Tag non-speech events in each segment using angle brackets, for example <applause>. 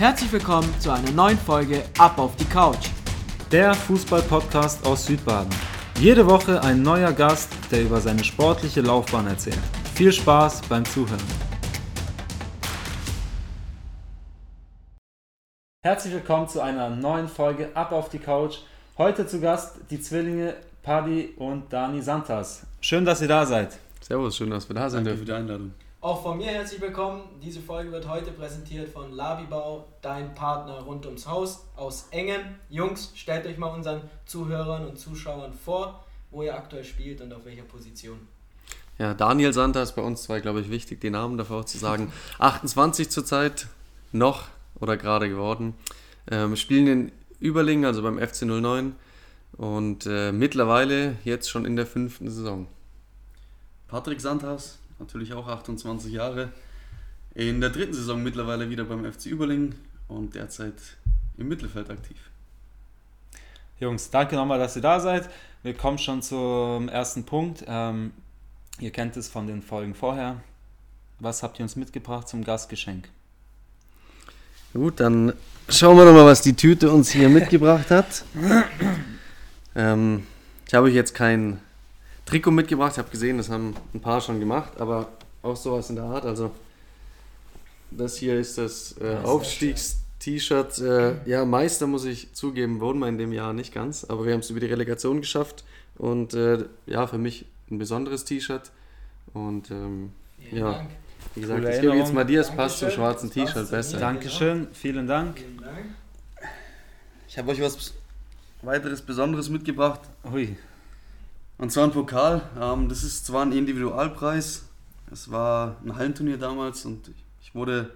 Herzlich willkommen zu einer neuen Folge Ab auf die Couch. Der Fußball-Podcast aus Südbaden. Jede Woche ein neuer Gast, der über seine sportliche Laufbahn erzählt. Viel Spaß beim Zuhören. Herzlich willkommen zu einer neuen Folge Ab auf die Couch. Heute zu Gast die Zwillinge Paddy und Dani Santas. Schön, dass ihr da seid. Servus, schön, dass wir da sind. Danke für die Einladung. Auch von mir herzlich willkommen. Diese Folge wird heute präsentiert von Labibau, dein Partner rund ums Haus aus Engen. Jungs, stellt euch mal unseren Zuhörern und Zuschauern vor, wo ihr aktuell spielt und auf welcher Position. Ja, Daniel Santer ist bei uns zwei, glaube ich, wichtig, den Namen davor zu sagen. <laughs> 28 zurzeit, noch oder gerade geworden. Ähm, spielen in Überlingen, also beim FC 09 und äh, mittlerweile jetzt schon in der fünften Saison. Patrick Sandhaus, natürlich auch 28 Jahre. In der dritten Saison mittlerweile wieder beim FC Überlingen und derzeit im Mittelfeld aktiv. Jungs, danke nochmal, dass ihr da seid. Wir kommen schon zum ersten Punkt. Ähm, ihr kennt es von den Folgen vorher. Was habt ihr uns mitgebracht zum Gastgeschenk? Gut, dann schauen wir doch mal, was die Tüte uns hier <laughs> mitgebracht hat. Ähm, ich habe euch jetzt kein Trikot mitgebracht. Ich habe gesehen, das haben ein paar schon gemacht, aber auch sowas in der Art. Also das hier ist das äh, Aufstiegs-T-Shirt. Äh, ja, Meister muss ich zugeben, wurden wir in dem Jahr nicht ganz, aber wir haben es über die Relegation geschafft und äh, ja, für mich ein besonderes T-Shirt und ähm, ja, Dank. wie gesagt, Coole ich gebe jetzt mal dir, es passt zum schwarzen T-Shirt besser. Dankeschön, vielen Dank. Vielen Dank. Ich habe euch was weiteres Besonderes mitgebracht. Hui, Und zwar ein Pokal. Ähm, das ist zwar ein Individualpreis. Es war ein Hallenturnier damals und ich wurde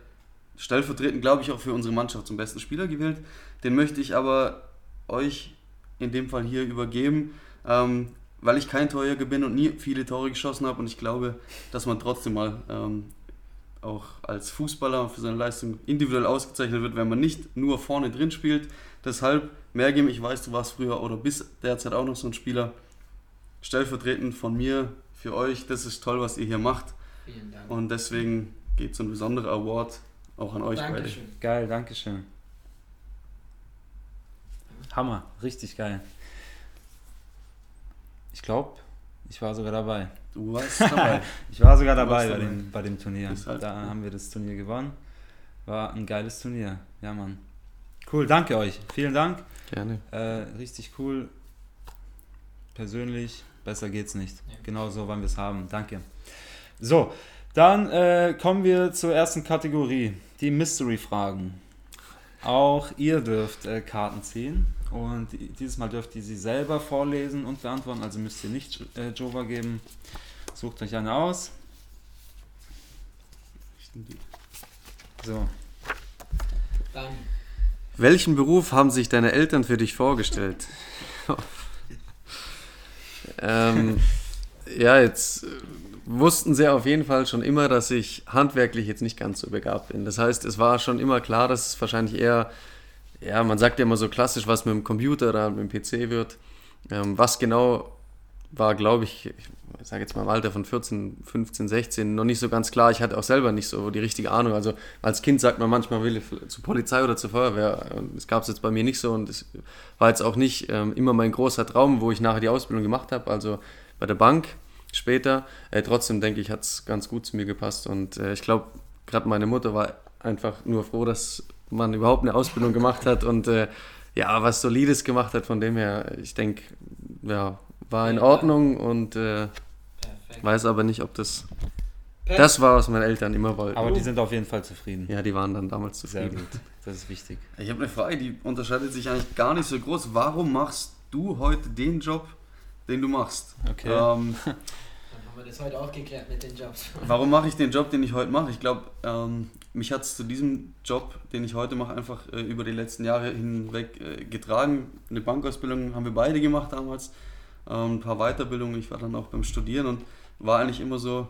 stellvertretend, glaube ich, auch für unsere Mannschaft zum besten Spieler gewählt. Den möchte ich aber euch in dem Fall hier übergeben, ähm, weil ich kein Torjäger bin und nie viele Tore geschossen habe und ich glaube, dass man trotzdem mal ähm, auch als Fußballer für seine Leistung individuell ausgezeichnet wird, wenn man nicht nur vorne drin spielt. Deshalb, Mergim, ich weiß, du warst früher oder bist derzeit auch noch so ein Spieler. Stellvertretend von mir für euch, das ist toll, was ihr hier macht. Vielen Dank. Und deswegen geht so ein besonderer Award auch an euch beide. Dankeschön. geil, Dankeschön. Hammer, richtig geil. Ich glaube, ich war sogar dabei. Du warst dabei. <laughs> Ich war sogar dabei warst bei dabei. dem, bei dem Turnier. Deshalb, da ja. haben wir das Turnier gewonnen. War ein geiles Turnier. Ja, Mann. Cool, danke euch. Vielen Dank. Gerne. Äh, richtig cool. Persönlich, besser geht's nicht. Ja. Genau so wollen wir es haben. Danke. So, dann äh, kommen wir zur ersten Kategorie, die Mystery-Fragen. Auch ihr dürft äh, Karten ziehen und dieses Mal dürft ihr sie selber vorlesen und beantworten, also müsst ihr nicht äh, Jova geben. Sucht euch eine aus. So, Dani. Welchen Beruf haben sich deine Eltern für dich vorgestellt? <laughs> ähm, ja, jetzt wussten sie auf jeden Fall schon immer, dass ich handwerklich jetzt nicht ganz so begabt bin. Das heißt, es war schon immer klar, dass es wahrscheinlich eher, ja, man sagt ja immer so klassisch, was mit dem Computer oder mit dem PC wird. Ähm, was genau war, glaube ich, ich sage jetzt mal im Alter von 14, 15, 16, noch nicht so ganz klar. Ich hatte auch selber nicht so die richtige Ahnung. Also als Kind sagt man manchmal, will ich zur Polizei oder zur Feuerwehr. Das gab es jetzt bei mir nicht so und es war jetzt auch nicht ähm, immer mein großer Traum, wo ich nachher die Ausbildung gemacht habe, also bei der Bank später. Äh, trotzdem denke ich, hat es ganz gut zu mir gepasst und äh, ich glaube, gerade meine Mutter war einfach nur froh, dass man überhaupt eine Ausbildung gemacht hat und äh, ja, was Solides gemacht hat. Von dem her, ich denke, ja, war in. Ordnung und äh, weiß aber nicht, ob das das war, was meine Eltern immer wollten. aber die sind auf jeden Fall zufrieden. ja, die waren dann damals Sehr zufrieden. gut, das ist wichtig. Ich habe eine Frage, die unterscheidet sich eigentlich gar nicht so groß. Warum machst du heute den Job, den du machst? Okay. Ähm, <laughs> Dann haben wir das heute auch geklärt mit den Jobs. warum mache ich den Job, den ich heute mache? Ich glaube, ähm, mich hat es zu diesem Job, den ich heute mache, einfach äh, über die letzten Jahre hinweg äh, getragen. Eine Bankausbildung haben wir beide gemacht damals, ein paar Weiterbildungen. Ich war dann auch beim Studieren und war eigentlich immer so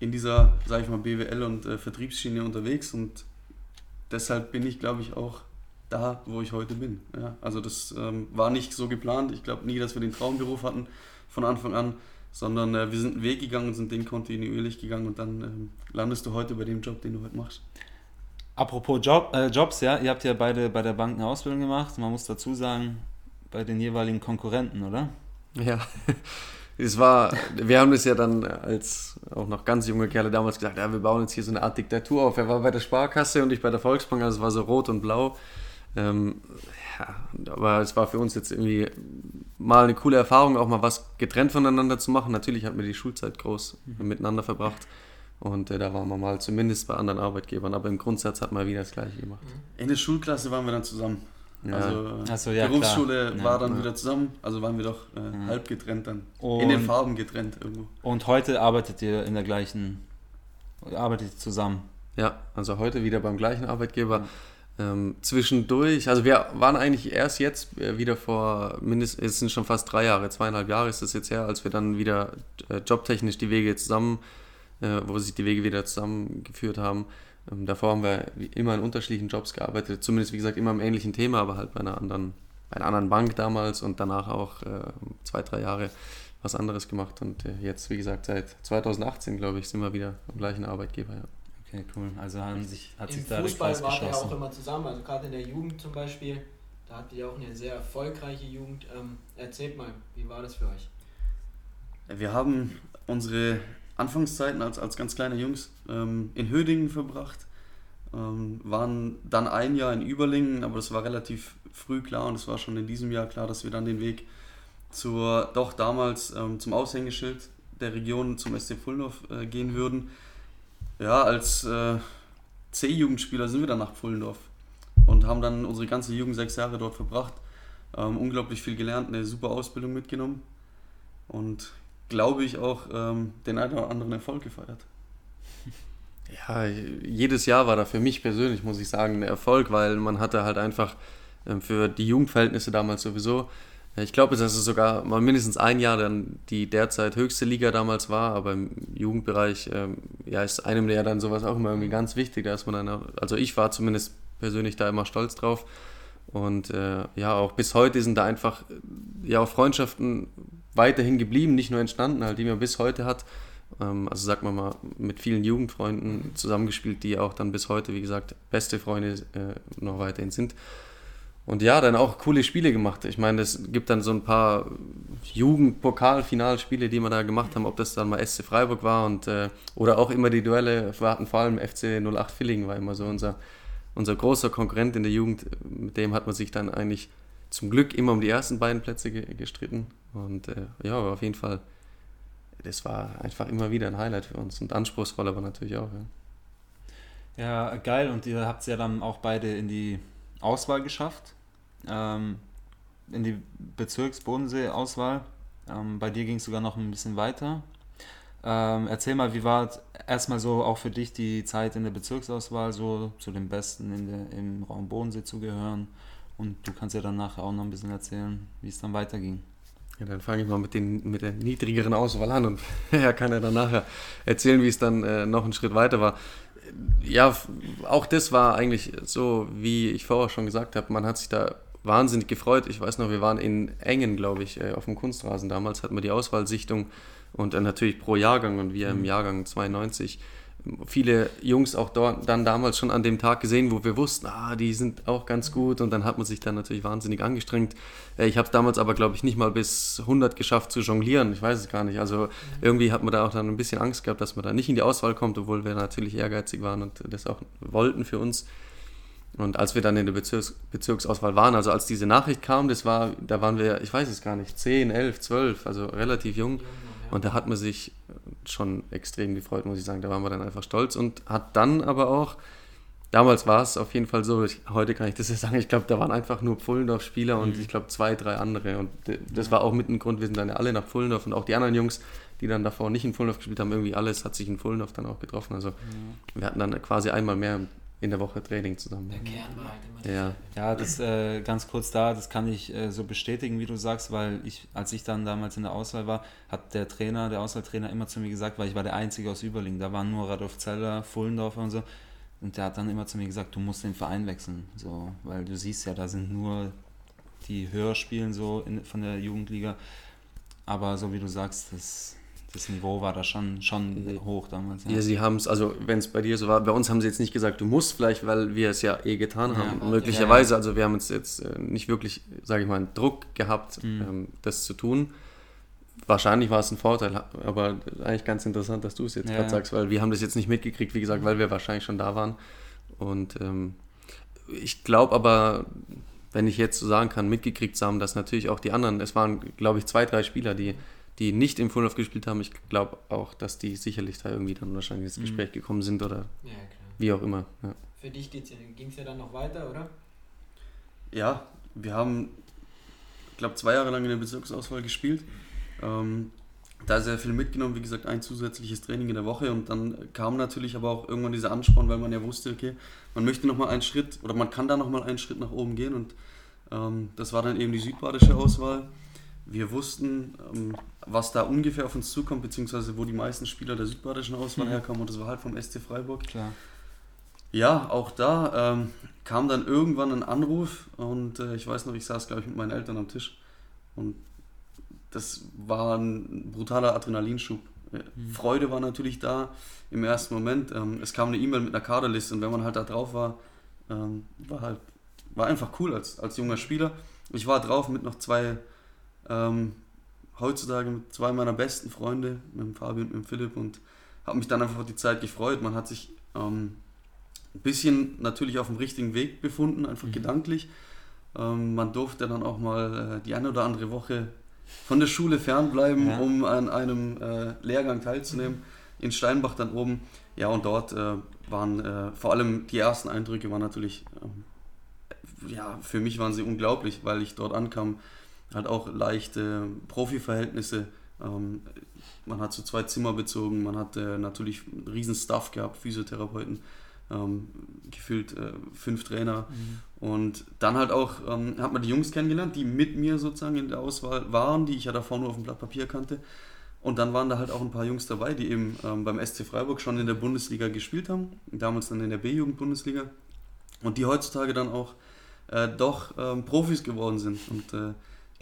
in dieser, sage ich mal, BWL und äh, Vertriebsschiene unterwegs und deshalb bin ich, glaube ich, auch da, wo ich heute bin. Ja, also das ähm, war nicht so geplant. Ich glaube nie, dass wir den Traumberuf hatten von Anfang an, sondern äh, wir sind einen Weg gegangen und sind den kontinuierlich gegangen und dann ähm, landest du heute bei dem Job, den du heute machst. Apropos Job, äh, Jobs, ja, ihr habt ja beide bei der Bank eine Ausbildung gemacht. Man muss dazu sagen, bei den jeweiligen Konkurrenten, oder? Ja, <laughs> es war, wir haben das ja dann als auch noch ganz junge Kerle damals gesagt, ja, wir bauen jetzt hier so eine Art Diktatur auf. Er war bei der Sparkasse und ich bei der Volksbank, also es war so rot und blau. Ähm, ja, aber es war für uns jetzt irgendwie mal eine coole Erfahrung, auch mal was getrennt voneinander zu machen. Natürlich hatten wir die Schulzeit groß mhm. miteinander verbracht. Und äh, da waren wir mal zumindest bei anderen Arbeitgebern, aber im Grundsatz hat man wieder das Gleiche gemacht. In der Schulklasse waren wir dann zusammen. Ja. Also so, ja, Berufsschule klar. war ja, dann ja. wieder zusammen, also waren wir doch äh, halb getrennt dann. Und, in den Farben getrennt irgendwo. Und heute arbeitet ihr in der gleichen, arbeitet ihr zusammen? Ja, also heute wieder beim gleichen Arbeitgeber. Ähm, zwischendurch, also wir waren eigentlich erst jetzt äh, wieder vor mindestens, es sind schon fast drei Jahre, zweieinhalb Jahre ist das jetzt her, als wir dann wieder äh, jobtechnisch die Wege zusammen, äh, wo sich die Wege wieder zusammengeführt haben. Ähm, davor haben wir immer in unterschiedlichen Jobs gearbeitet, zumindest wie gesagt immer im ähnlichen Thema, aber halt bei einer anderen, bei einer anderen Bank damals und danach auch äh, zwei, drei Jahre was anderes gemacht und äh, jetzt, wie gesagt, seit 2018, glaube ich, sind wir wieder am gleichen Arbeitgeber. Ja. Okay, cool. Also haben sich, hat Im sich da Fußball war ja auch immer zusammen, also gerade in der Jugend zum Beispiel, da hattet ihr auch eine sehr erfolgreiche Jugend. Ähm, erzählt mal, wie war das für euch? Wir haben unsere Anfangszeiten als, als ganz kleine Jungs ähm, in Hödingen verbracht, ähm, waren dann ein Jahr in Überlingen, aber das war relativ früh klar und es war schon in diesem Jahr klar, dass wir dann den Weg zur, doch damals ähm, zum Aushängeschild der Region, zum SC Pfullendorf äh, gehen würden ja, als äh, C-Jugendspieler sind wir dann nach Pfullendorf und haben dann unsere ganze Jugend sechs Jahre dort verbracht. Ähm, unglaublich viel gelernt, eine super Ausbildung mitgenommen und glaube ich auch ähm, den einen oder anderen Erfolg gefeiert. <laughs> Ja, jedes Jahr war da für mich persönlich, muss ich sagen, ein Erfolg, weil man hatte halt einfach ähm, für die Jugendverhältnisse damals sowieso ich glaube, dass es sogar mal mindestens ein Jahr dann die derzeit höchste Liga damals war, aber im Jugendbereich ähm, ja, ist einem ja dann sowas auch immer irgendwie ganz wichtig, dass man dann, also ich war zumindest persönlich da immer stolz drauf. Und äh, ja, auch bis heute sind da einfach ja auch Freundschaften weiterhin geblieben, nicht nur entstanden, halt, die man bis heute hat. Ähm, also sagt man mal, mit vielen Jugendfreunden zusammengespielt, die auch dann bis heute, wie gesagt, beste Freunde äh, noch weiterhin sind. Und ja, dann auch coole Spiele gemacht. Ich meine, es gibt dann so ein paar Jugendpokalfinalspiele, die wir da gemacht haben, ob das dann mal SC Freiburg war und äh, oder auch immer die Duelle, wir hatten vor allem FC 08 Villingen, war immer so unser, unser großer Konkurrent in der Jugend. Mit dem hat man sich dann eigentlich zum Glück immer um die ersten beiden Plätze ge gestritten. Und äh, ja, auf jeden Fall, das war einfach immer wieder ein Highlight für uns und anspruchsvoll aber natürlich auch. Ja. ja, geil. Und ihr habt es ja dann auch beide in die Auswahl geschafft ähm, in die Bezirks-Bodensee-Auswahl. Ähm, bei dir ging es sogar noch ein bisschen weiter. Ähm, erzähl mal, wie war erstmal so auch für dich die Zeit in der Bezirksauswahl, so zu den Besten der, im Raum Bodensee zu gehören? Und du kannst ja dann nachher auch noch ein bisschen erzählen, wie es dann weiterging. Ja, dann fange ich mal mit, den, mit der niedrigeren Auswahl an und <laughs> er kann ja dann nachher erzählen, wie es dann äh, noch einen Schritt weiter war ja, auch das war eigentlich so, wie ich vorher schon gesagt habe, man hat sich da wahnsinnig gefreut. Ich weiß noch, wir waren in Engen, glaube ich, äh, auf dem Kunstrasen damals, hatten wir die Auswahlsichtung und dann natürlich pro Jahrgang und wir im mhm. Jahrgang 92 viele Jungs auch dort dann damals schon an dem Tag gesehen, wo wir wussten, ah, die sind auch ganz gut und dann hat man sich dann natürlich wahnsinnig angestrengt. Äh, ich habe es damals aber, glaube ich, nicht mal bis 100 geschafft zu jonglieren, ich weiß es gar nicht. Also irgendwie hat man da auch dann ein bisschen Angst gehabt, dass man da nicht in die Auswahl kommt, obwohl wir natürlich ehrgeizig waren und das auch wollten für uns. Und als wir dann in der Bezirks Bezirksauswahl waren, also als diese Nachricht kam, das war, da waren wir, ich weiß es gar nicht, 10, 11, 12, also relativ jung. Und da hat man sich schon extrem gefreut, muss ich sagen. Da waren wir dann einfach stolz und hat dann aber auch, damals war es auf jeden Fall so, ich, heute kann ich das ja sagen, ich glaube, da waren einfach nur Pfullendorf-Spieler und mhm. ich glaube zwei, drei andere. Und das war auch mit ein Grund, wir sind dann ja alle nach Pfullendorf und auch die anderen Jungs, die dann davor nicht in Pfullendorf gespielt haben, irgendwie alles hat sich in Pfullendorf dann auch getroffen. Also mhm. wir hatten dann quasi einmal mehr in der Woche Training zusammen. Der Kern war halt immer ja. ja, das äh, ganz kurz da, das kann ich äh, so bestätigen, wie du sagst, weil ich, als ich dann damals in der Auswahl war, hat der Trainer, der Auswahltrainer immer zu mir gesagt, weil ich war der Einzige aus Überling, da waren nur Radolf Zeller, Fullendorfer und so, und der hat dann immer zu mir gesagt, du musst den Verein wechseln, so, weil du siehst ja, da sind nur die höher spielen so in, von der Jugendliga, aber so wie du sagst, das, das Niveau war da schon, schon Ja. hoch damals. Ja, sie haben es, also wenn es bei dir so war, bei uns haben sie jetzt nicht gesagt, du musst vielleicht, weil wir es ja eh getan Ja. haben. Ja, Möglicherweise, also wir haben uns jetzt äh, nicht wirklich, sage ich mal, einen Druck gehabt, Mhm. ähm, das zu tun. Wahrscheinlich war es ein Vorteil, aber eigentlich ganz interessant, dass du es jetzt Ja, gerade ja. sagst, weil wir haben das jetzt nicht mitgekriegt, wie gesagt, weil wir wahrscheinlich schon da waren. Und ähm, ich glaube aber, wenn ich jetzt so sagen kann, mitgekriegt haben, dass natürlich auch die anderen, es waren, glaube ich, zwei, drei Spieler, die, die nicht im Full gespielt haben. Ich glaube auch, dass die sicherlich da irgendwie dann wahrscheinlich ins Mhm. Gespräch gekommen sind oder Ja, klar. wie auch immer. Ja. Für dich ging es ja dann noch weiter, oder? Ja, wir haben, ich glaube, zwei Jahre lang in der Bezirksauswahl gespielt. Ähm, da sehr viel mitgenommen, wie gesagt, ein zusätzliches Training in der Woche und dann kam natürlich aber auch irgendwann dieser Ansporn, weil man ja wusste, okay, man möchte nochmal einen Schritt oder man kann da nochmal einen Schritt nach oben gehen und ähm, das war dann eben die südbadische Auswahl. Wir wussten, ähm, was da ungefähr auf uns zukommt, beziehungsweise wo die meisten Spieler der südbadischen Auswahl Mhm. herkamen und das war halt vom SC Freiburg. Klar. Ja, auch da ähm, kam dann irgendwann ein Anruf und äh, ich weiß noch, ich saß, glaube ich, mit meinen Eltern am Tisch und das war ein brutaler Adrenalinschub. Äh, Mhm. Freude war natürlich da im ersten Moment. Ähm, es kam eine E-Mail mit einer Kaderliste und wenn man halt da drauf war, ähm, war halt war einfach cool als, als junger Spieler. Ich war drauf mit noch zwei, ähm, heutzutage mit zwei meiner besten Freunde, mit dem Fabian und mit dem Philipp und habe mich dann einfach auf die Zeit gefreut. Man hat sich ähm, ein bisschen natürlich auf dem richtigen Weg befunden, einfach Mhm. gedanklich. Ähm, man durfte dann auch mal äh, die eine oder andere Woche von der Schule fernbleiben, Ja. um an einem äh, Lehrgang teilzunehmen. In Steinbach dann oben. Ja, und dort äh, waren äh, vor allem die ersten Eindrücke waren natürlich, ähm, ja, für mich waren sie unglaublich, weil ich dort ankam, halt auch leichte Profi-Verhältnisse. Ähm, man hat so zwei Zimmer bezogen, man hat äh, natürlich einen riesen Staff gehabt, Physiotherapeuten, ähm, gefühlt äh, fünf Trainer. Und dann halt auch ähm, hat man die Jungs kennengelernt, die mit mir sozusagen in der Auswahl waren, die ich ja davor nur auf dem Blatt Papier kannte. Und dann waren da halt auch ein paar Jungs dabei, die eben ähm, beim SC Freiburg schon in der Bundesliga gespielt haben, damals dann in der B-Jugend-Bundesliga und die heutzutage dann auch äh, doch ähm, Profis geworden sind. Und äh,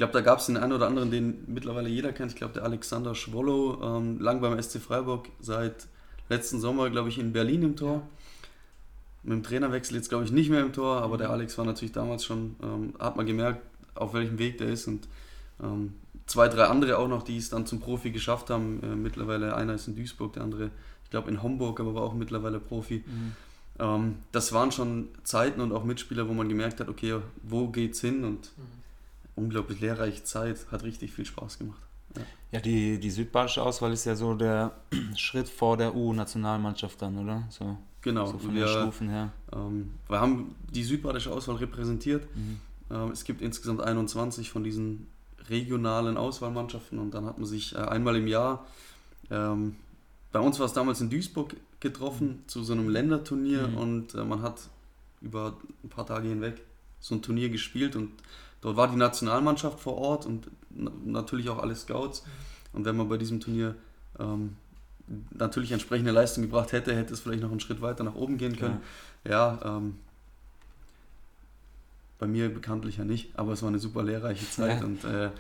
glaube, da gab es den einen oder anderen, den mittlerweile jeder kennt. Ich glaube, der Alexander Schwollow, ähm, lang beim SC Freiburg, seit letzten Sommer, glaube ich, in Berlin im Tor. Mit dem Trainerwechsel jetzt, glaube ich, nicht mehr im Tor, aber der Alex war natürlich damals schon, ähm, hat man gemerkt, auf welchem Weg der ist. Und ähm, zwei, drei andere auch noch, die es dann zum Profi geschafft haben. Äh, mittlerweile einer ist in Duisburg, der andere, ich glaube, in Homburg, aber war auch mittlerweile Profi. Mhm. Ähm, das waren schon Zeiten und auch Mitspieler, wo man gemerkt hat, okay, wo geht's hin? Und unglaublich lehrreiche Zeit, hat richtig viel Spaß gemacht. Ja, die, die südbadische Auswahl ist ja so der <clears throat> Schritt vor der U-Nationalmannschaft dann, oder? So, Genau, so von den wir, Stufen her. ähm, wir haben die südbadische Auswahl repräsentiert. Mhm. Ähm, es gibt insgesamt 21 von diesen regionalen Auswahlmannschaften und dann hat man sich äh, einmal im Jahr, ähm, bei uns war es damals in Duisburg getroffen, zu so einem Länderturnier Mhm. und äh, man hat über ein paar Tage hinweg so ein Turnier gespielt und dort war die Nationalmannschaft vor Ort und na natürlich auch alle Scouts und wenn man bei diesem Turnier ähm, natürlich entsprechende Leistung gebracht hätte, hätte es vielleicht noch einen Schritt weiter nach oben gehen können. Ja, ähm, bei mir bekanntlich ja nicht, aber es war eine super lehrreiche Zeit Ja. und äh,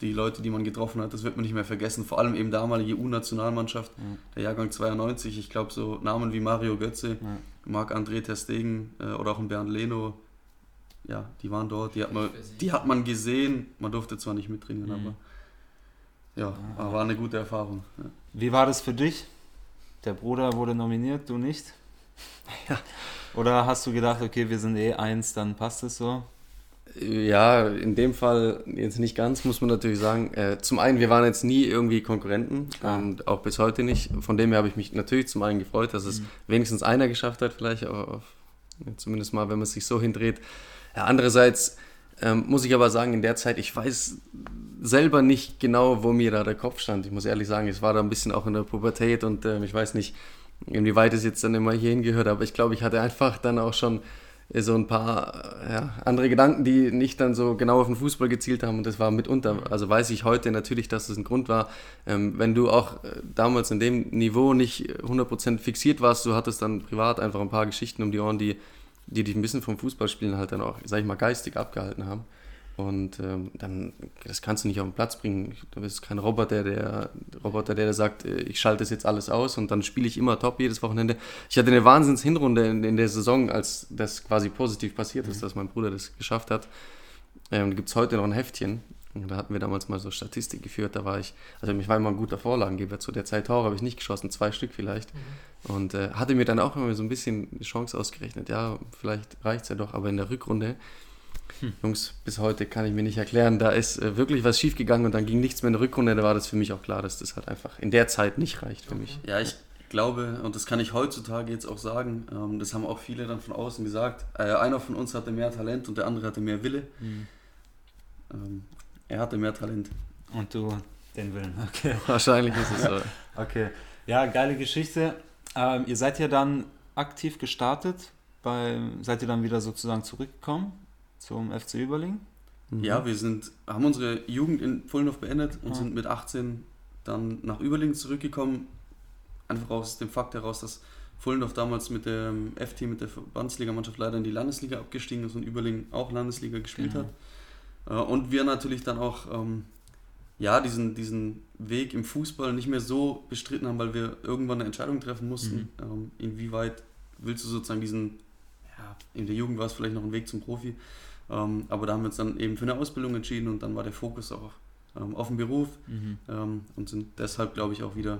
die Leute, die man getroffen hat, das wird man nicht mehr vergessen. Vor allem eben damalige U-Nationalmannschaft, Ja. der Jahrgang 92. Ich glaube, so Namen wie Mario Götze, Ja. Marc-André Terstegen äh, oder auch ein Bernd Leno, ja, die waren dort, die hat, man, die hat man gesehen. Man durfte zwar nicht mittrainieren, Mhm. aber ja, aber war eine gute Erfahrung. Ja. Wie war das für dich? Der Bruder wurde nominiert, du nicht? <laughs> Ja. Oder hast du gedacht, okay, wir sind eh eins, dann passt es so? Ja, in dem Fall jetzt nicht ganz, muss man natürlich sagen. Äh, zum einen, wir waren jetzt nie irgendwie Konkurrenten Klar. und auch bis heute nicht. Von dem her habe ich mich natürlich zum einen gefreut, dass es Mhm. wenigstens einer geschafft hat, vielleicht auf, auf, zumindest mal, wenn man sich so hindreht. Ja, andererseits ähm, muss ich aber sagen, in der Zeit, ich weiß selber nicht genau, wo mir da der Kopf stand. Ich muss ehrlich sagen, es war da ein bisschen auch in der Pubertät und ähm, ich weiß nicht, inwieweit es jetzt dann immer hierhin gehört, aber ich glaube, ich hatte einfach dann auch schon äh, so ein paar äh, ja, andere Gedanken, die nicht dann so genau auf den Fußball gezielt haben und das war mitunter, also weiß ich heute natürlich, dass das ein Grund war, ähm, wenn du auch äh, damals in dem Niveau nicht äh, 100% fixiert warst, du hattest dann privat einfach ein paar Geschichten um die Ohren, die, die dich ein bisschen vom Fußballspielen halt dann auch, sag ich mal, geistig abgehalten haben Und ähm, dann, das kannst du nicht auf den Platz bringen. Du bist kein Roboter, der Roboter, der sagt, äh, ich schalte das jetzt alles aus und dann spiele ich immer top jedes Wochenende. Ich hatte eine Wahnsinns-Hinrunde in, in, der Saison, als das quasi positiv passiert ist, mhm. dass mein Bruder das geschafft hat. Ähm, Gibt es heute noch ein Heftchen. Da hatten wir damals mal so Statistik geführt. Da war ich, also ich war immer ein guter Vorlagengeber. Zu der Zeit Tore habe ich nicht geschossen, zwei Stück vielleicht. Mhm. Und äh, hatte mir dann auch immer so ein bisschen die Chance ausgerechnet. Ja, vielleicht reicht es ja doch, aber in der Rückrunde hm. Jungs, bis heute kann ich mir nicht erklären. Da ist äh, wirklich was schiefgegangen und dann ging nichts mehr in der Rückrunde. Da war das für mich auch klar, dass das halt einfach in der Zeit nicht reicht für mich. Ja, ich glaube, und das kann ich heutzutage jetzt auch sagen, ähm, das haben auch viele dann von außen gesagt. Äh, einer von uns hatte mehr Talent und der andere hatte mehr Wille. Hm. Er hatte mehr Talent. Und du den Willen, okay. <laughs> Wahrscheinlich ist es so. okay. Ja, geile Geschichte. Ähm, ihr seid ja dann aktiv gestartet. Bei, seid ihr dann wieder sozusagen zurückgekommen? zum FC Überling? Mhm. Ja, wir sind, haben unsere Jugend in Pfullendorf beendet und ja. sind mit 18 dann nach Überling zurückgekommen. Einfach aus dem Fakt heraus, dass Pfullendorf damals mit dem F-Team, mit der Verbandsligamannschaft leider in die Landesliga abgestiegen ist und Überling auch Landesliga gespielt genau. hat. Äh, und wir natürlich dann auch ähm, ja, diesen, diesen Weg im Fußball nicht mehr so bestritten haben, weil wir irgendwann eine Entscheidung treffen mussten, mhm. ähm, inwieweit willst du sozusagen diesen, ja, in der Jugend war es vielleicht noch ein Weg zum Profi, ähm, aber da haben wir uns dann eben für eine Ausbildung entschieden und dann war der Fokus auch ähm, auf den Beruf mhm. ähm, und sind deshalb, glaube ich, auch wieder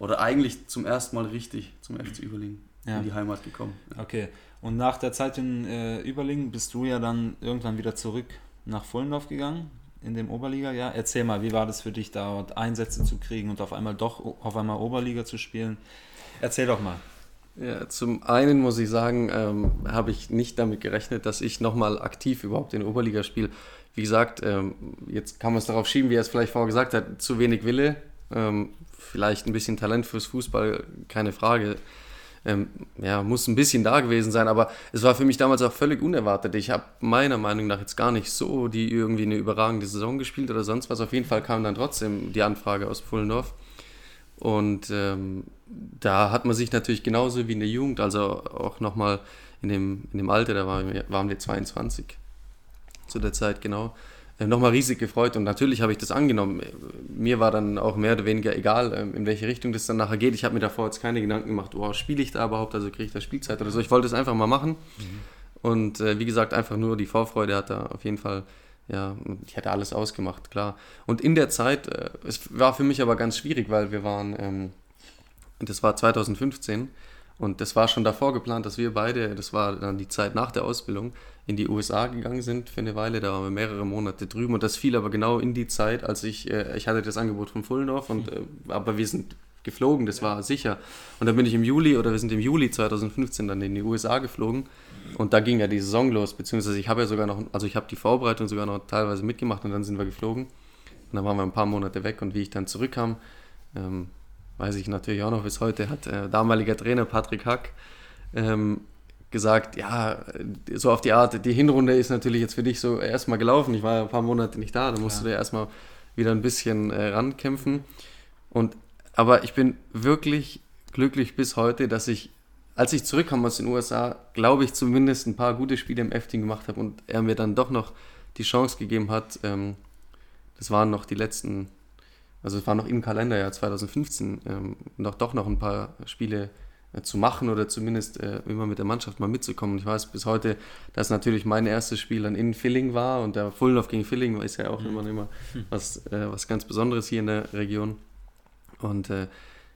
oder eigentlich zum ersten Mal richtig zum FC Überlingen ja. in die Heimat gekommen. Okay, und nach der Zeit in äh, Überlingen bist du ja dann irgendwann wieder zurück nach Vollendorf gegangen in dem Oberliga. Ja, erzähl mal, wie war das für dich, da Einsätze zu kriegen und auf einmal doch auf einmal Oberliga zu spielen? Erzähl doch mal. Ja, zum einen muss ich sagen, ähm, habe ich nicht damit gerechnet, dass ich nochmal aktiv überhaupt in der Oberliga spiele. Wie gesagt, ähm, jetzt kann man es darauf schieben, wie er es vielleicht vorher gesagt hat, zu wenig Wille, ähm, vielleicht ein bisschen Talent fürs Fußball, keine Frage. Ähm, ja, muss ein bisschen da gewesen sein, aber es war für mich damals auch völlig unerwartet. Ich habe meiner Meinung nach jetzt gar nicht so die irgendwie eine überragende Saison gespielt oder sonst was. Auf jeden Fall kam dann trotzdem die Anfrage aus Pfullendorf. Und ähm, da hat man sich natürlich genauso wie in der Jugend, also auch nochmal in dem, in dem Alter, da waren wir, waren wir 22 zu der Zeit, genau, nochmal riesig gefreut und natürlich habe ich das angenommen. Mir war dann auch mehr oder weniger egal, ähm, in welche Richtung das dann nachher geht. Ich habe mir davor jetzt keine Gedanken gemacht, oh, spiele ich da überhaupt, also kriege ich da Spielzeit oder so. Ich wollte es einfach mal machen mhm. und äh, wie gesagt, einfach nur die Vorfreude hat da auf jeden Fall ja, ich hätte alles ausgemacht, klar. Und in der Zeit, äh, es war für mich aber ganz schwierig, weil wir waren, ähm, das war 2015 und das war schon davor geplant, dass wir beide, das war dann die Zeit nach der Ausbildung, in die USA gegangen sind für eine Weile. Da waren wir mehrere Monate drüben und das fiel aber genau in die Zeit, als ich, äh, ich hatte das Angebot von Fullendorf, und, äh, aber wir sind geflogen, das war sicher. Und dann bin ich im Juli oder wir sind im Juli 2015 dann in die USA geflogen und da ging ja die Saison los, beziehungsweise ich habe ja sogar noch, also ich habe die Vorbereitung sogar noch teilweise mitgemacht und dann sind wir geflogen. Und dann waren wir ein paar Monate weg und wie ich dann zurückkam, ähm, weiß ich natürlich auch noch bis heute, hat äh, damaliger Trainer Patrick Hack ähm, gesagt, ja, so auf die Art, die Hinrunde ist natürlich jetzt für dich so erstmal gelaufen. Ich war ja ein paar Monate nicht da, da musst ja. du dir erstmal wieder ein bisschen äh, rankämpfen. Und, aber ich bin wirklich glücklich bis heute, dass ich als ich zurückkam aus den USA, glaube ich zumindest ein paar gute Spiele im F-Team gemacht habe und er mir dann doch noch die Chance gegeben hat, ähm, das waren noch die letzten, also es war noch im Kalenderjahr 2015, ähm, noch doch noch ein paar Spiele zu machen oder zumindest äh, immer mit der Mannschaft mal mitzukommen. Ich weiß bis heute, dass natürlich mein erstes Spiel dann in Filling war und der Fullenhof gegen Filling ist ja auch mhm. immer, immer was, äh, was ganz Besonderes hier in der Region. Und äh,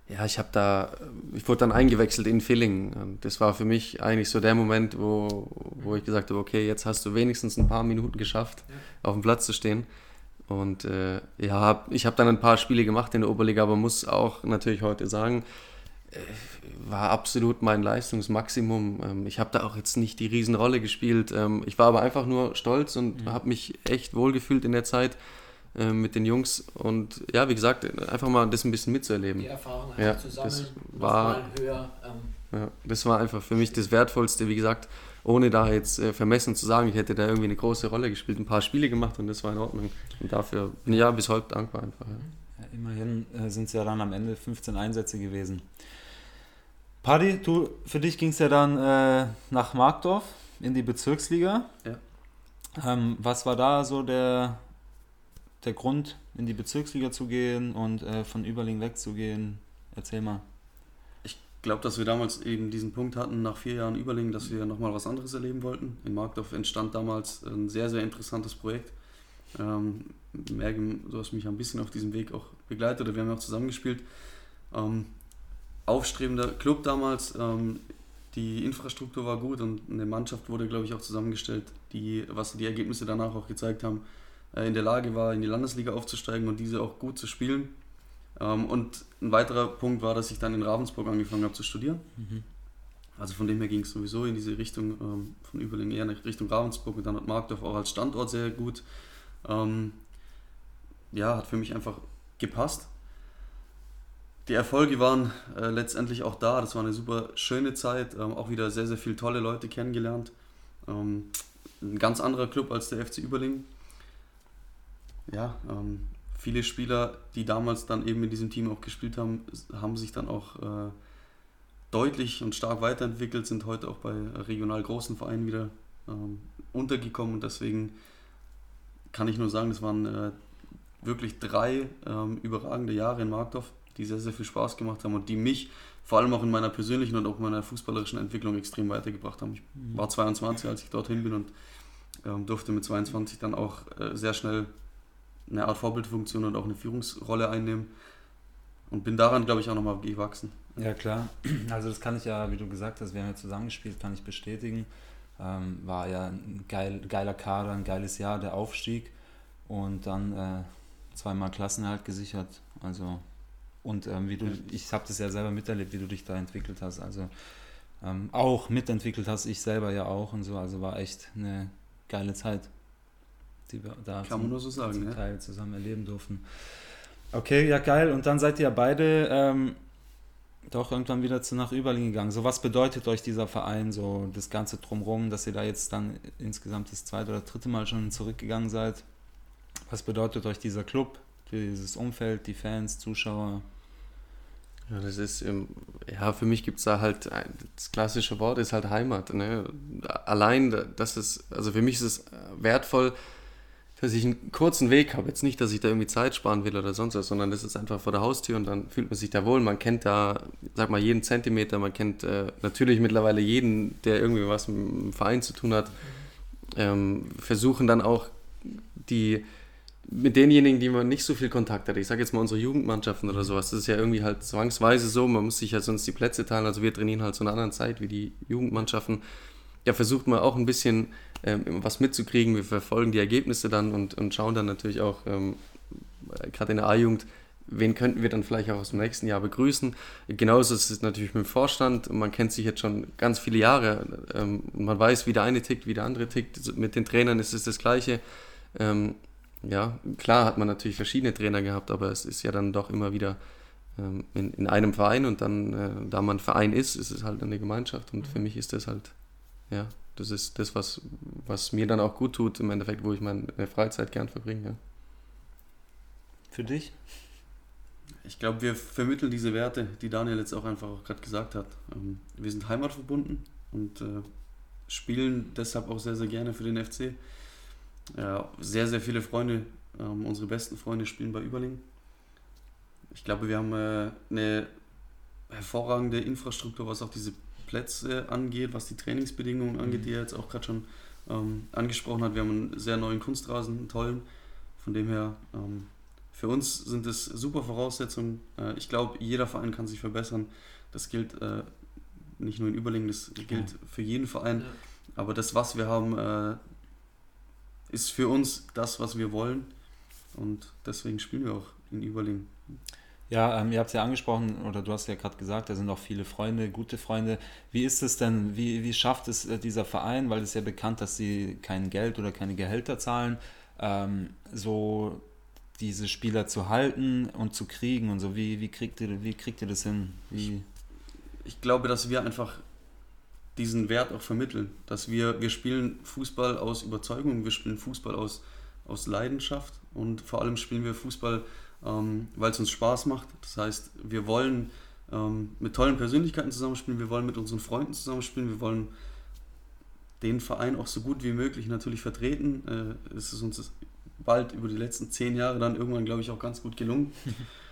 ja, ich habe da, ich wurde dann eingewechselt in Villingen. Das war für mich eigentlich so der Moment, wo, wo ich gesagt habe, okay, jetzt hast du wenigstens ein paar Minuten geschafft, ja. auf dem Platz zu stehen. Und äh, ja, ich habe dann ein paar Spiele gemacht in der Oberliga, aber muss auch natürlich heute sagen, äh, war absolut mein Leistungsmaximum. Ähm, ich habe da auch jetzt nicht die Riesenrolle gespielt. Ähm, ich war aber einfach nur stolz und mhm. habe mich echt wohlgefühlt in der Zeit. Äh, mit den Jungs und ja, wie gesagt, einfach mal das ein bisschen mitzuerleben. Die Erfahrung einfach ja, zu sammeln, das war, höher. Ähm. Ja, das war einfach für mich das Wertvollste, wie gesagt, ohne da jetzt äh, vermessen zu sagen, ich hätte da irgendwie eine große Rolle gespielt, ein paar Spiele gemacht und das war in Ordnung. Und dafür bin ich ja bis heute dankbar einfach. Ja. Ja, immerhin äh, sind es ja dann am Ende 15 Einsätze gewesen. Paddy, du, für dich ging es ja dann äh, nach Markdorf in die Bezirksliga. Ja. Ähm, was war da so der, der Grund, in die Bezirksliga zu gehen und äh, von Überling wegzugehen? Erzähl mal. Ich glaube, dass wir damals eben diesen Punkt hatten, nach vier Jahren Überling, dass wir nochmal was anderes erleben wollten. In Markdorf entstand damals ein sehr, sehr interessantes Projekt. Ähm, Mergen, du hast mich ein bisschen auf diesem Weg auch begleitet oder wir haben auch zusammengespielt. Ähm, aufstrebender Club damals, ähm, die Infrastruktur war gut und eine Mannschaft wurde, glaube ich, auch zusammengestellt, die, was die Ergebnisse danach auch gezeigt haben, äh, in der Lage war, in die Landesliga aufzusteigen und diese auch gut zu spielen. Ähm, und ein weiterer Punkt war, dass ich dann in Ravensburg angefangen habe zu studieren. Mhm. Also von dem her ging es sowieso in diese Richtung, ähm, von Überling eher in Richtung Ravensburg und dann hat Markdorf auch als Standort sehr gut. Ähm, ja, hat für mich einfach gepasst. Die Erfolge waren äh, letztendlich auch da. Das war eine super schöne Zeit. Ähm, auch wieder sehr, sehr viele tolle Leute kennengelernt. Ähm, ein ganz anderer Club als der FC Überling. Ja, ähm, viele Spieler, die damals dann eben in diesem Team auch gespielt haben, haben sich dann auch äh, deutlich und stark weiterentwickelt, sind heute auch bei regional großen Vereinen wieder ähm, untergekommen. Und deswegen kann ich nur sagen, das waren äh, wirklich drei ähm, überragende Jahre in Markdorf die sehr, sehr viel Spaß gemacht haben und die mich vor allem auch in meiner persönlichen und auch meiner fußballerischen Entwicklung extrem weitergebracht haben. Ich war 22, als ich dorthin bin und ähm, durfte mit 22 dann auch äh, sehr schnell eine Art Vorbildfunktion und auch eine Führungsrolle einnehmen und bin daran, glaube ich, auch nochmal gewachsen. Ja, klar. <clears throat> Also das kann ich ja, wie du gesagt hast, wir haben ja zusammengespielt, kann ich bestätigen. Ähm, war ja ein geil, geiler Kader, ein geiles Jahr, der Aufstieg und dann äh, zweimal Klassenhalt gesichert. Also und ähm, wie du, ich habe das ja selber miterlebt, wie du dich da entwickelt hast. Also ähm, auch mitentwickelt hast, ich selber ja auch und so. Also war echt eine geile Zeit, die wir da Kann man nur so sagen, zum Teil zusammen erleben durften. Okay, ja geil. Und dann seid ihr beide ähm, doch irgendwann wieder zu nach Überling gegangen. So was bedeutet euch dieser Verein, so das ganze Drumherum, dass ihr da jetzt dann insgesamt das zweite oder dritte Mal schon zurückgegangen seid? Was bedeutet euch dieser Club, dieses Umfeld, die Fans, Zuschauer? Ja, das ist, ja, für mich gibt es da halt, das klassische Wort ist halt Heimat. Ne? Allein, das ist, also für mich ist es wertvoll, dass ich einen kurzen Weg habe. Jetzt nicht, dass ich da irgendwie Zeit sparen will oder sonst was, sondern das ist einfach vor der Haustür und dann fühlt man sich da wohl. Man kennt da, sag mal, jeden Zentimeter, man kennt äh, natürlich mittlerweile jeden, der irgendwie was mit dem Verein zu tun hat. Ähm, versuchen dann auch die mit denjenigen, die man nicht so viel Kontakt hat, ich sage jetzt mal unsere Jugendmannschaften oder sowas, das ist ja irgendwie halt zwangsweise so, man muss sich ja sonst die Plätze teilen, also wir trainieren halt zu einer anderen Zeit wie die Jugendmannschaften. Ja, versucht man auch ein bisschen ähm, was mitzukriegen, wir verfolgen die Ergebnisse dann und, und schauen dann natürlich auch, ähm, gerade in der A-Jugend, wen könnten wir dann vielleicht auch aus dem nächsten Jahr begrüßen. Genauso ist es natürlich mit dem Vorstand, man kennt sich jetzt schon ganz viele Jahre, ähm, man weiß, wie der eine tickt, wie der andere tickt, mit den Trainern ist es das Gleiche. Ja, klar hat man natürlich verschiedene Trainer gehabt, aber es ist ja dann doch immer wieder ähm, in, in einem Verein und dann, äh, da man Verein ist, ist es halt eine Gemeinschaft und für mich ist das halt, ja, das ist das, was, was mir dann auch gut tut, im Endeffekt, wo ich meine Freizeit gern verbringe. Ja. Für dich? Ich glaube, wir vermitteln diese Werte, die Daniel jetzt auch einfach gerade gesagt hat. Ähm, wir sind heimatverbunden und äh, spielen deshalb auch sehr, sehr gerne für den FC. Ja, sehr, sehr viele Freunde, ähm, unsere besten Freunde spielen bei Überling. Ich glaube, wir haben äh, eine hervorragende Infrastruktur, was auch diese Plätze angeht, was die Trainingsbedingungen angeht, mhm. die er jetzt auch gerade schon ähm, angesprochen hat. Wir haben einen sehr neuen Kunstrasen, einen tollen. Von dem her, ähm, für uns sind es super Voraussetzungen. Äh, ich glaube, jeder Verein kann sich verbessern. Das gilt äh, nicht nur in Überlingen, das gilt für jeden Verein. Ja. Aber das, was wir haben, äh, ist für uns das, was wir wollen. Und deswegen spielen wir auch in Überling. Ja, ähm, ihr habt es ja angesprochen, oder du hast ja gerade gesagt, da sind auch viele Freunde, gute Freunde. Wie ist es denn, wie, wie schafft es äh, dieser Verein, weil es ja bekannt, dass sie kein Geld oder keine Gehälter zahlen, ähm, so diese Spieler zu halten und zu kriegen und so? Wie, wie, kriegt, ihr, wie kriegt ihr das hin? Wie? Ich glaube, dass wir einfach diesen Wert auch vermitteln. Dass wir, wir spielen Fußball aus Überzeugung, wir spielen Fußball aus, aus Leidenschaft und vor allem spielen wir Fußball, ähm, weil es uns Spaß macht. Das heißt, wir wollen ähm, mit tollen Persönlichkeiten zusammenspielen, wir wollen mit unseren Freunden zusammenspielen, wir wollen den Verein auch so gut wie möglich natürlich vertreten. Äh, es ist uns bald über die letzten zehn Jahre dann irgendwann, glaube ich, auch ganz gut gelungen.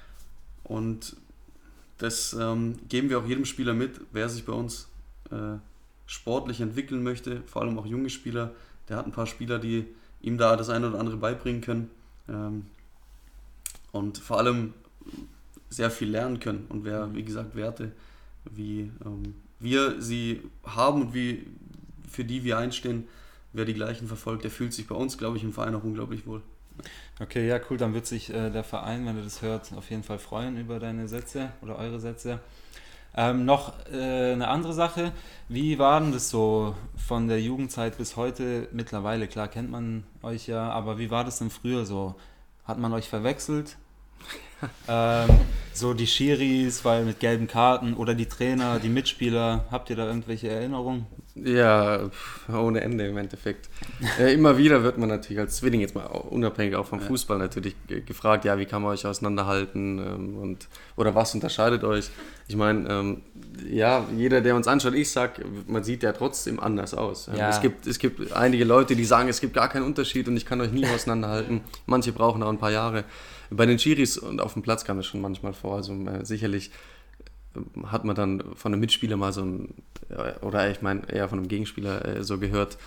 <laughs> Und das ähm, geben wir auch jedem Spieler mit, wer sich bei uns äh, sportlich entwickeln möchte, vor allem auch junge Spieler. Der hat ein paar Spieler, die ihm da das eine oder andere beibringen können ähm, und vor allem sehr viel lernen können. Und wer, wie gesagt, Werte, wie ähm, wir sie haben und wie, für die wir einstehen, wer die gleichen verfolgt, der fühlt sich bei uns, glaube ich, im Verein auch unglaublich wohl. Okay, ja, cool. Dann wird sich äh, der Verein, wenn er das hört, auf jeden Fall freuen über deine Sätze oder eure Sätze. Ähm, noch äh, eine andere Sache. Wie war denn das so von der Jugendzeit bis heute? Mittlerweile, klar, kennt man euch ja, aber wie war das denn früher so? Hat man euch verwechselt? Ähm, so die Schiris, weil mit gelben Karten oder die Trainer, die Mitspieler, habt ihr da irgendwelche Erinnerungen? Ja, ohne Ende im Endeffekt. Äh, immer wieder wird man natürlich als Zwilling, jetzt mal unabhängig auch vom. Fußball, natürlich gefragt, ja, wie kann man euch auseinanderhalten ähm, und, oder was unterscheidet euch? Ich meine, ähm, ja, jeder, der uns anschaut, ich sag, man sieht ja trotzdem anders aus. Ähm, ja. Es, gibt, es gibt einige Leute, die sagen, es gibt gar keinen Unterschied und ich kann euch nie auseinanderhalten. Manche brauchen auch ein paar Jahre. Bei den Chiris und auf dem Platz kam es schon manchmal vor. Also äh, sicherlich äh, hat man dann von einem Mitspieler mal so ein, oder ich meine eher von einem Gegenspieler äh, so gehört,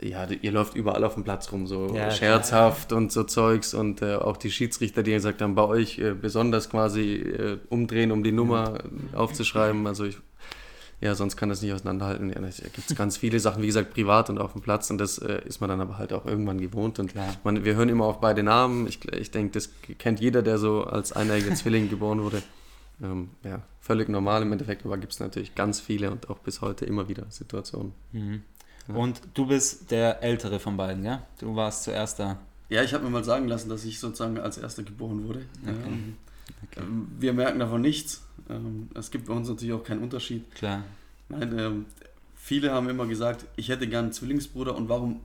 ja, ihr läuft überall auf dem Platz rum, so ja, scherzhaft klar. und so Zeugs und äh, auch die Schiedsrichter, die gesagt haben, bei euch äh, besonders quasi äh, umdrehen, um die Nummer aufzuschreiben. Also ich ja, sonst kann das nicht auseinanderhalten. Ja, da gibt es ganz viele Sachen, wie gesagt, privat und auf dem Platz und das äh, ist man dann aber halt auch irgendwann gewohnt. Und man, wir hören immer auf beide Namen. Ich, ich denke, das kennt jeder, der so als eineiger Zwilling geboren wurde. Ähm, ja, völlig normal im Endeffekt, aber gibt es natürlich ganz viele und auch bis heute immer wieder Situationen. Mhm. Ja. Und du bist der Ältere von beiden, ja? Du warst zuerst da. Ja, ich habe mir mal sagen lassen, dass ich sozusagen als Erster geboren wurde. Okay. Ähm, okay. Wir merken davon nichts. Ähm, es gibt bei uns natürlich auch keinen Unterschied. Klar. Nein, ähm, viele haben immer gesagt, ich hätte gern einen Zwillingsbruder und warum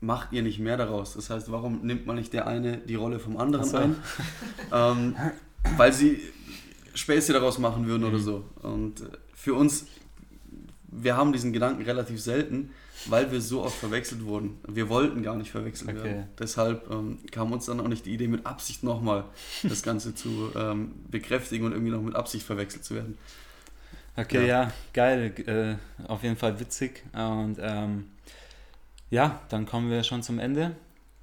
macht ihr nicht mehr daraus? Das heißt, warum nimmt man nicht der eine die Rolle vom anderen so. ein? ähm, weil sie Späße daraus machen würden mhm. oder so. Und äh, für uns, wir haben diesen Gedanken relativ selten, weil wir so oft verwechselt wurden. Wir wollten gar nicht verwechselt okay. werden. Deshalb ähm, kam uns dann auch nicht die Idee, mit Absicht nochmal das Ganze zu ähm, bekräftigen und irgendwie noch mit Absicht verwechselt zu werden. Okay, ja, ja geil. Äh, auf jeden Fall witzig. Und ähm, ja, dann kommen wir schon zum Ende.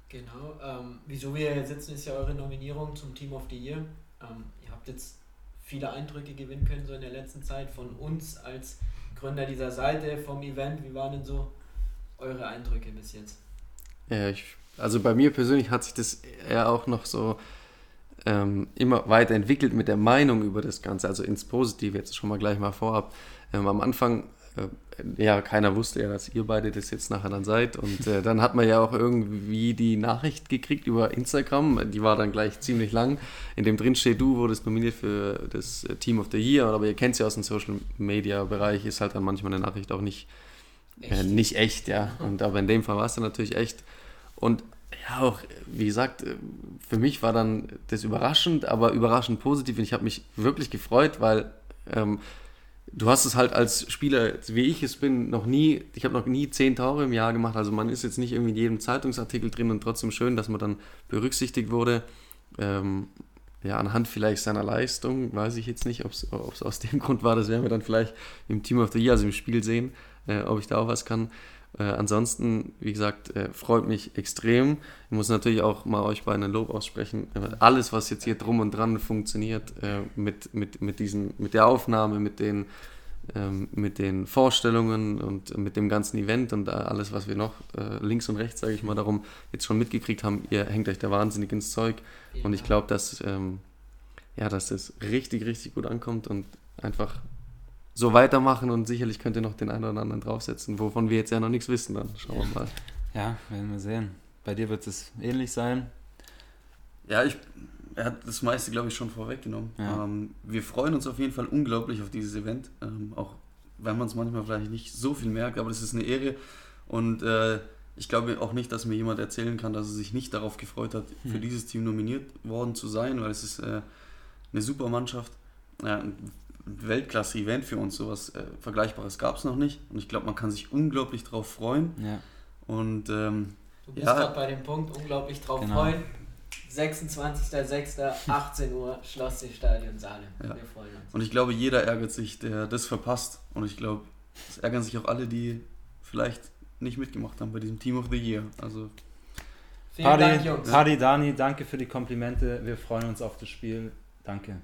Genau. Ähm, wieso wir hier sitzen, ist ja eure Nominierung zum Team of the Year. Ähm, ihr habt jetzt viele Eindrücke gewinnen können, so in der letzten Zeit von uns als Gründer dieser Seite, vom Event. Wie waren denn so eure Eindrücke bis jetzt? Ja, ich, also bei mir persönlich hat sich das eher auch noch so ähm, immer weiterentwickelt mit der Meinung über das Ganze, also ins Positive, jetzt schon mal gleich mal vorab. Ähm, am Anfang, äh, ja, keiner wusste ja, dass ihr beide das jetzt nachher dann seid. Und äh, dann hat man ja auch irgendwie die Nachricht gekriegt über Instagram, die war dann gleich ziemlich lang, in dem drin steht, du wurdest nominiert für das Team of the Year, aber ihr kennt es ja aus dem Social Media Bereich, ist halt dann manchmal eine Nachricht auch nicht echt, äh, nicht echt ja. Und aber in dem Fall war es dann natürlich echt. Und ja, auch, wie gesagt, äh, für mich war dann das überraschend, aber überraschend positiv. Und ich habe mich wirklich gefreut, weil ähm, du hast es halt als Spieler, wie ich es bin, noch nie, ich habe noch nie zehn Tore im Jahr gemacht. Also man ist jetzt nicht irgendwie in jedem Zeitungsartikel drin und trotzdem schön, dass man dann berücksichtigt wurde. Ähm, ja, anhand vielleicht seiner Leistung, weiß ich jetzt nicht, ob es aus dem <laughs> Grund war, das werden wir dann vielleicht im Team of the Year, also im Spiel sehen, äh, ob ich da auch was kann. Äh, ansonsten, wie gesagt, äh, freut mich extrem. Ich muss natürlich auch mal euch beiden ein Lob aussprechen. Äh, alles, was jetzt hier drum und dran funktioniert, äh, mit, mit, mit, diesen, mit der Aufnahme, mit den, ähm, mit den Vorstellungen und mit dem ganzen Event und alles, was wir noch äh, links und rechts, sage ich mal, darum jetzt schon mitgekriegt haben, ihr hängt euch da wahnsinnig ins Zeug. Und ich glaube, dass, ähm, ja, dass das richtig, richtig gut ankommt und einfach so weitermachen und sicherlich könnt ihr noch den einen oder anderen draufsetzen, wovon wir jetzt ja noch nichts wissen. Dann schauen wir mal. Ja, werden wir sehen. Bei dir wird es ähnlich sein. Ja, ich, er hat das meiste, glaube ich, schon vorweggenommen. Ja. Ähm, wir freuen uns auf jeden Fall unglaublich auf dieses Event, ähm, auch wenn man es manchmal vielleicht nicht so viel merkt, aber das ist eine Ehre und äh, ich glaube auch nicht, dass mir jemand erzählen kann, dass er sich nicht darauf gefreut hat, hm. für dieses Team nominiert worden zu sein, weil es ist äh, eine super Mannschaft. Ja, Weltklasse-Event für uns. Sowas äh, Vergleichbares gab es noch nicht. Und ich glaube, man kann sich unglaublich drauf freuen. Ja. Und ähm, Du bist Ja. gerade bei dem Punkt, unglaublich drauf Genau. freuen. 26.06. 18 Uhr, Schlosseestadion Salem. Ja. Wir freuen uns. Und ich glaube, jeder ärgert sich, der das verpasst. Und ich glaube, es ärgern sich auch alle, die vielleicht nicht mitgemacht haben bei diesem Team of the Year. Also Vielen Dank, Hardy, Jungs. Hardy, Dani, danke für die Komplimente. Wir freuen uns auf das Spiel. Danke.